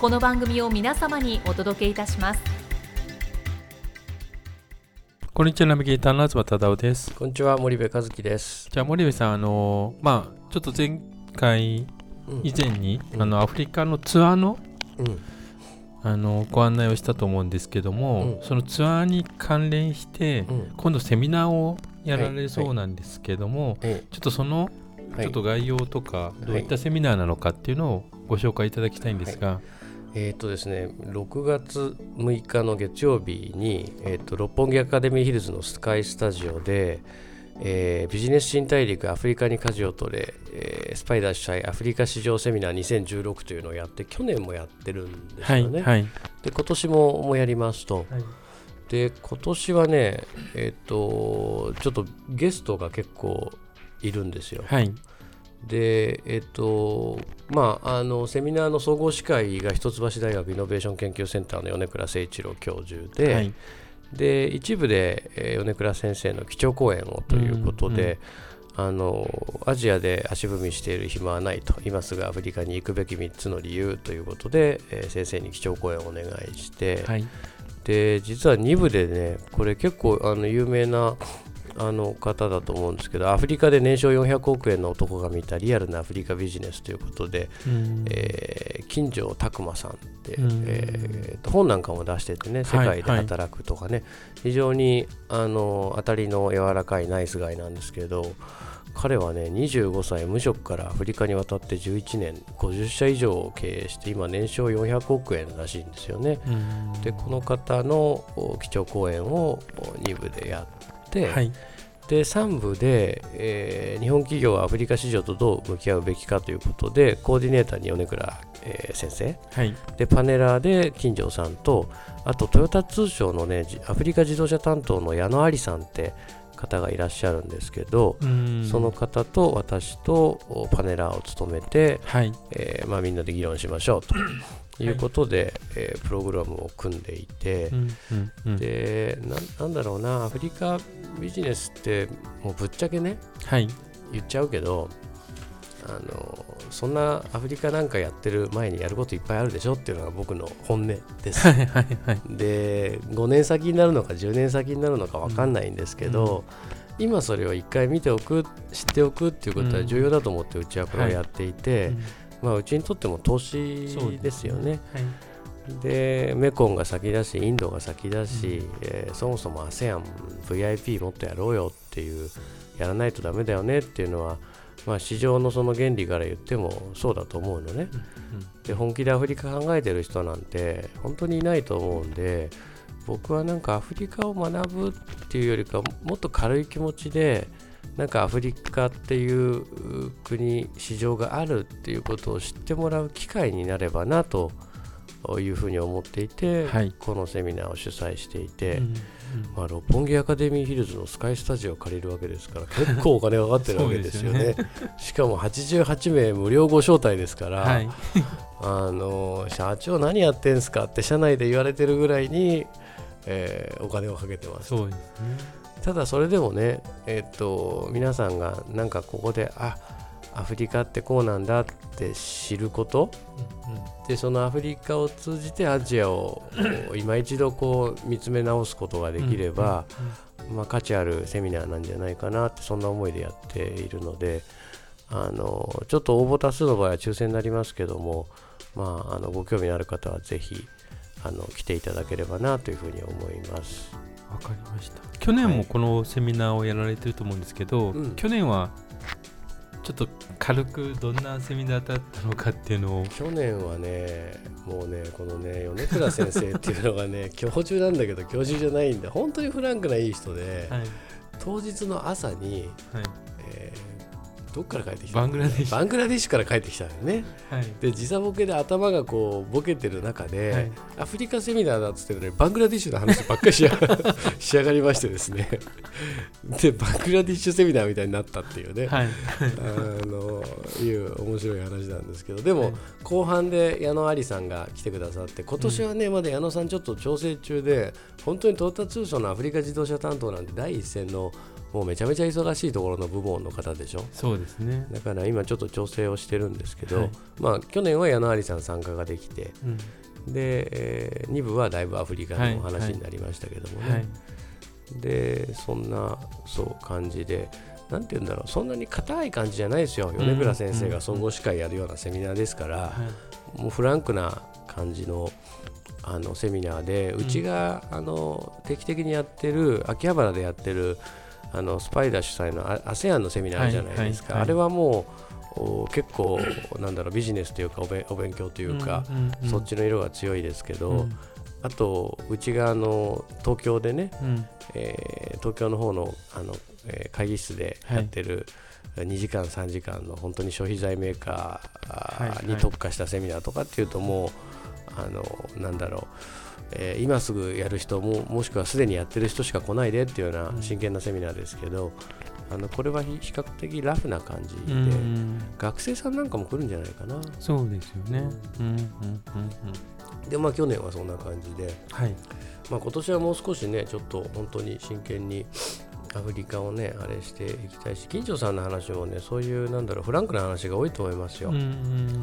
この番組を皆様にお届けいたします。こんにちは、ナビゲーターの東忠夫です。こんにちは、森部和樹です。じゃあ、森部さん、あのまあ、ちょっと前回うん。以前に、うん。あのアフリカのツアーのうん、あのご案内をしたと思うんですけども、うん。そのツアーに関連して、うん、今度セミナーをやられそうなんですけども、えちょっとその、え、ちょっと概要とか、どういったセミナーなのかっていうのをご紹介いただきたいんですが、えっ、とですね、6月6日の月曜日に、えー、と六本木アカデミーヒルズのスカイスタジオで、えービジネス新大陸アフリカに舵を取れ、えースパイダー主催アフリカ市場セミナー2016というのをやって去年もやってるんですはい、よね。はい、で今年ももうやりますと。で今年はね、えっ、とちょっとゲストが結構いるんですよ。はい、で、えっと、まあ、あの、セミナーの総合司会が一橋大学イノベーション研究センターの米倉誠一郎教授で、はい、で、一部で、えー米倉先生の基調講演をということで、あの、アジアで足踏みしている暇はないと、今すぐアフリカに行くべき3つの理由ということで、えー先生に基調講演をお願いして、はい、で実は2部でねこれ結構あの有名なあの方だと思うんですけどアフリカで年商400億円の男が見たリアルなアフリカビジネスということで、うん。えー金城拓磨さんって、うん。えーと本なんかも出しててね世はい界で働くとかね、非常にあの当たりの柔らかいナイスガイなんですけど彼はね25歳無職からアフリカに渡って11年50社以上を経営して今年商400億円らしいんですよね。うん。でこの方のお基調講演を2部でやって、はい、で3部で、えー日本企業はアフリカ市場とどう向き合うべきかということでコーディネーターに米倉、えー先生。はい、でパネラーで金城さんとあとトヨタ通商のねじアフリカ自動車担当の矢野有さんって方がいらっしゃるんですけど、うん。その方と私とおパネラーを務めて、はい、えーまあ、みんなで議論しましょうということで、えープログラムを組んでいて、うんうんうん。でななんだろうなアフリカビジネスってもうぶっちゃけねはい、言っちゃうけどあのそんなアフリカなんかやってる前にやることいっぱいあるでしょっていうのが僕の本音です。はい、はい、はい。で5年先になるのか10年先になるのか分かんないんですけど、今それを一回見ておく知っておくっていうことは重要だと思ってうちはこれをやっていて、まあ、うちにとっても投資ですよね。はいでメコンが先だしインドが先だし、えーそもそも ASEAN、VIP もっとやろうよっていうやらないとダメだよねっていうのは、まあ、市場のその原理から言ってもそうだと思うのね。で本気でアフリカ考えてる人なんて本当にいないと思うんで僕はなんかアフリカを学ぶっていうよりかもっと軽い気持ちでなんかアフリカっていう国市場があるっていうことを知ってもらう機会になればなというふうに思っていて、はい。このセミナーを主催していて、うんまあ、六本木アカデミーヒルズのスカイスタジオを借りるわけですから結構お金がかかってるわけですよね。しかも88名無料ご招待ですから、はい、あの社長何やってんすかって社内で言われてるぐらいに、えーお金をかけてます。そうですね。ただそれでもねえっと皆さんがなんかここであアフリカってこうなんだって知ること？でそのアフリカを通じてアジアを今一度こう見つめ直すことができれば、まあ、価値あるセミナーなんじゃないかなってそんな思いでやっているのであのちょっと応募多数の場合は抽選になりますけども、まあ、あのご興味のある方はぜひあの来ていただければなというふうに思います。わかりました。去年もこのセミナーをやられてると思うんですけど、うん。去年はちょっと軽くどんなセミナーだったのかっていうのを。去年はねもうねこのね米倉先生っていうのがね 教授なんだけど教授じゃないんで本当にフランクないい人で、はい、当日の朝に、はい。えーどっから帰ってきたバングラデシュ。から帰ってきたんだよね。はい。で時差ボケで頭がこうボケてる中で、はい。アフリカセミナーだっつってるのにバングラデシュの話ばっかりしや仕上 がりましてですね。でバングラデシュセミナーみたいになったっていうね、はい。あのいう面白い話なんですけど。でも、はい。後半で矢野ありさんが来てくださって今年はね、まだ矢野さんちょっと調整中で本当にトヨタ通商のアフリカ自動車担当なんて第一線のもうめちゃめちゃ忙しいところの部門の方でしょ？そうですね、だから今ちょっと調整をしてるんですけど、はい。まあ去年は矢野ありさん参加ができてうん。で、え2部はだいぶアフリカはいの話になりましたけどもね、はい。でそんなそう感じでなんて言うんだろうそんなに硬い感じじゃないですよ。ん。米倉先生が総合司会やるようなセミナーですから、はい。もうフランクな感じのあのセミナーでうちが、あの定期的にやってる秋葉原でやってるあのスパイダー主催のあ ASEAN のセミナーじゃないですか、はいはいはい。あれはもうお結構なんだろうビジネスというかおべお勉強というか、んんうんそっちの色が強いですけど、うん。あとうちがあの東京でね、うん。えー東京の方のあの、えー会議室でやってる、2時間3時間の本当に消費財メーカーはいはい。に特化したセミナーとかっていうともうあのなんだろう、えー今すぐやる人ももしくはすでにやってる人しか来ないでっていうよううなん。真剣なセミナーですけど、あのこれは比比較的ラフな感じで、うん。学生さんなんかも来るんじゃないかな。そうですよね。うんうんうんうん。でまあ去年はそんな感じで、はい。まあ、今年はもう少しねちょっと本当に真剣にアフリカをねあれしていきたいし金城さんの話もねそういうなんだろうフランクな話が多いと思いますよ、うんう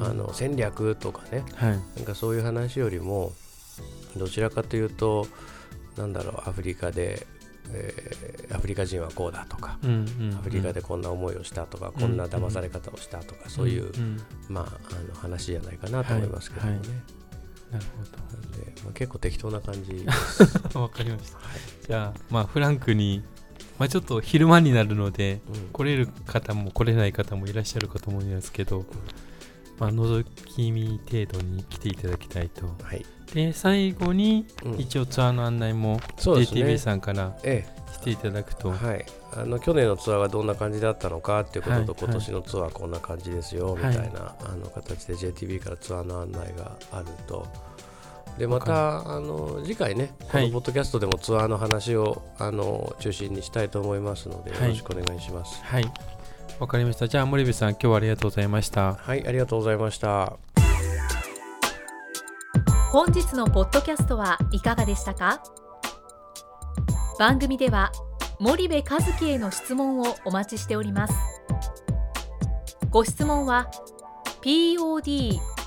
んあの戦略とかね。はい。なんかそういう話よりもどちらかというとなんだろうアフリカで、えーアフリカ人はこうだとか、うんうんうん。アフリカでこんな思いをしたとか、こんな騙され方をしたとか、そういう、んん。まあ、あの話じゃないかなと思いますけどもね、はい。なるなんで、まあ、結構適当な感じほど わかりました。じゃあまあフランクにまあちょっと昼間になるのでうん。来れる方も来れない方もいらっしゃるかと思うんですけど、まあ、覗き見程度に来ていただきたいと。はい、で、最後にうん。一応ツアーの案内も JTB さんからえしていただくと。えはい、あの去年のツアーがどんな感じだったのかっていうことと、はい。今年のツアーこんな感じですよみはいたい。な、あの形で JTB からツアーの案内があると。でまわたあの次回ね、こはいのポッドキャストでもツアーの話をあの中心にしたいと思いますので、はいよろしくお願いします。はい。わかりました。じゃあ森部さん今日はありがとうございました。はい、ありがとうございました。本日のポッドキャストはいかがでしたか？番組では森部和樹への質問をお待ちしておりますご質問は podcast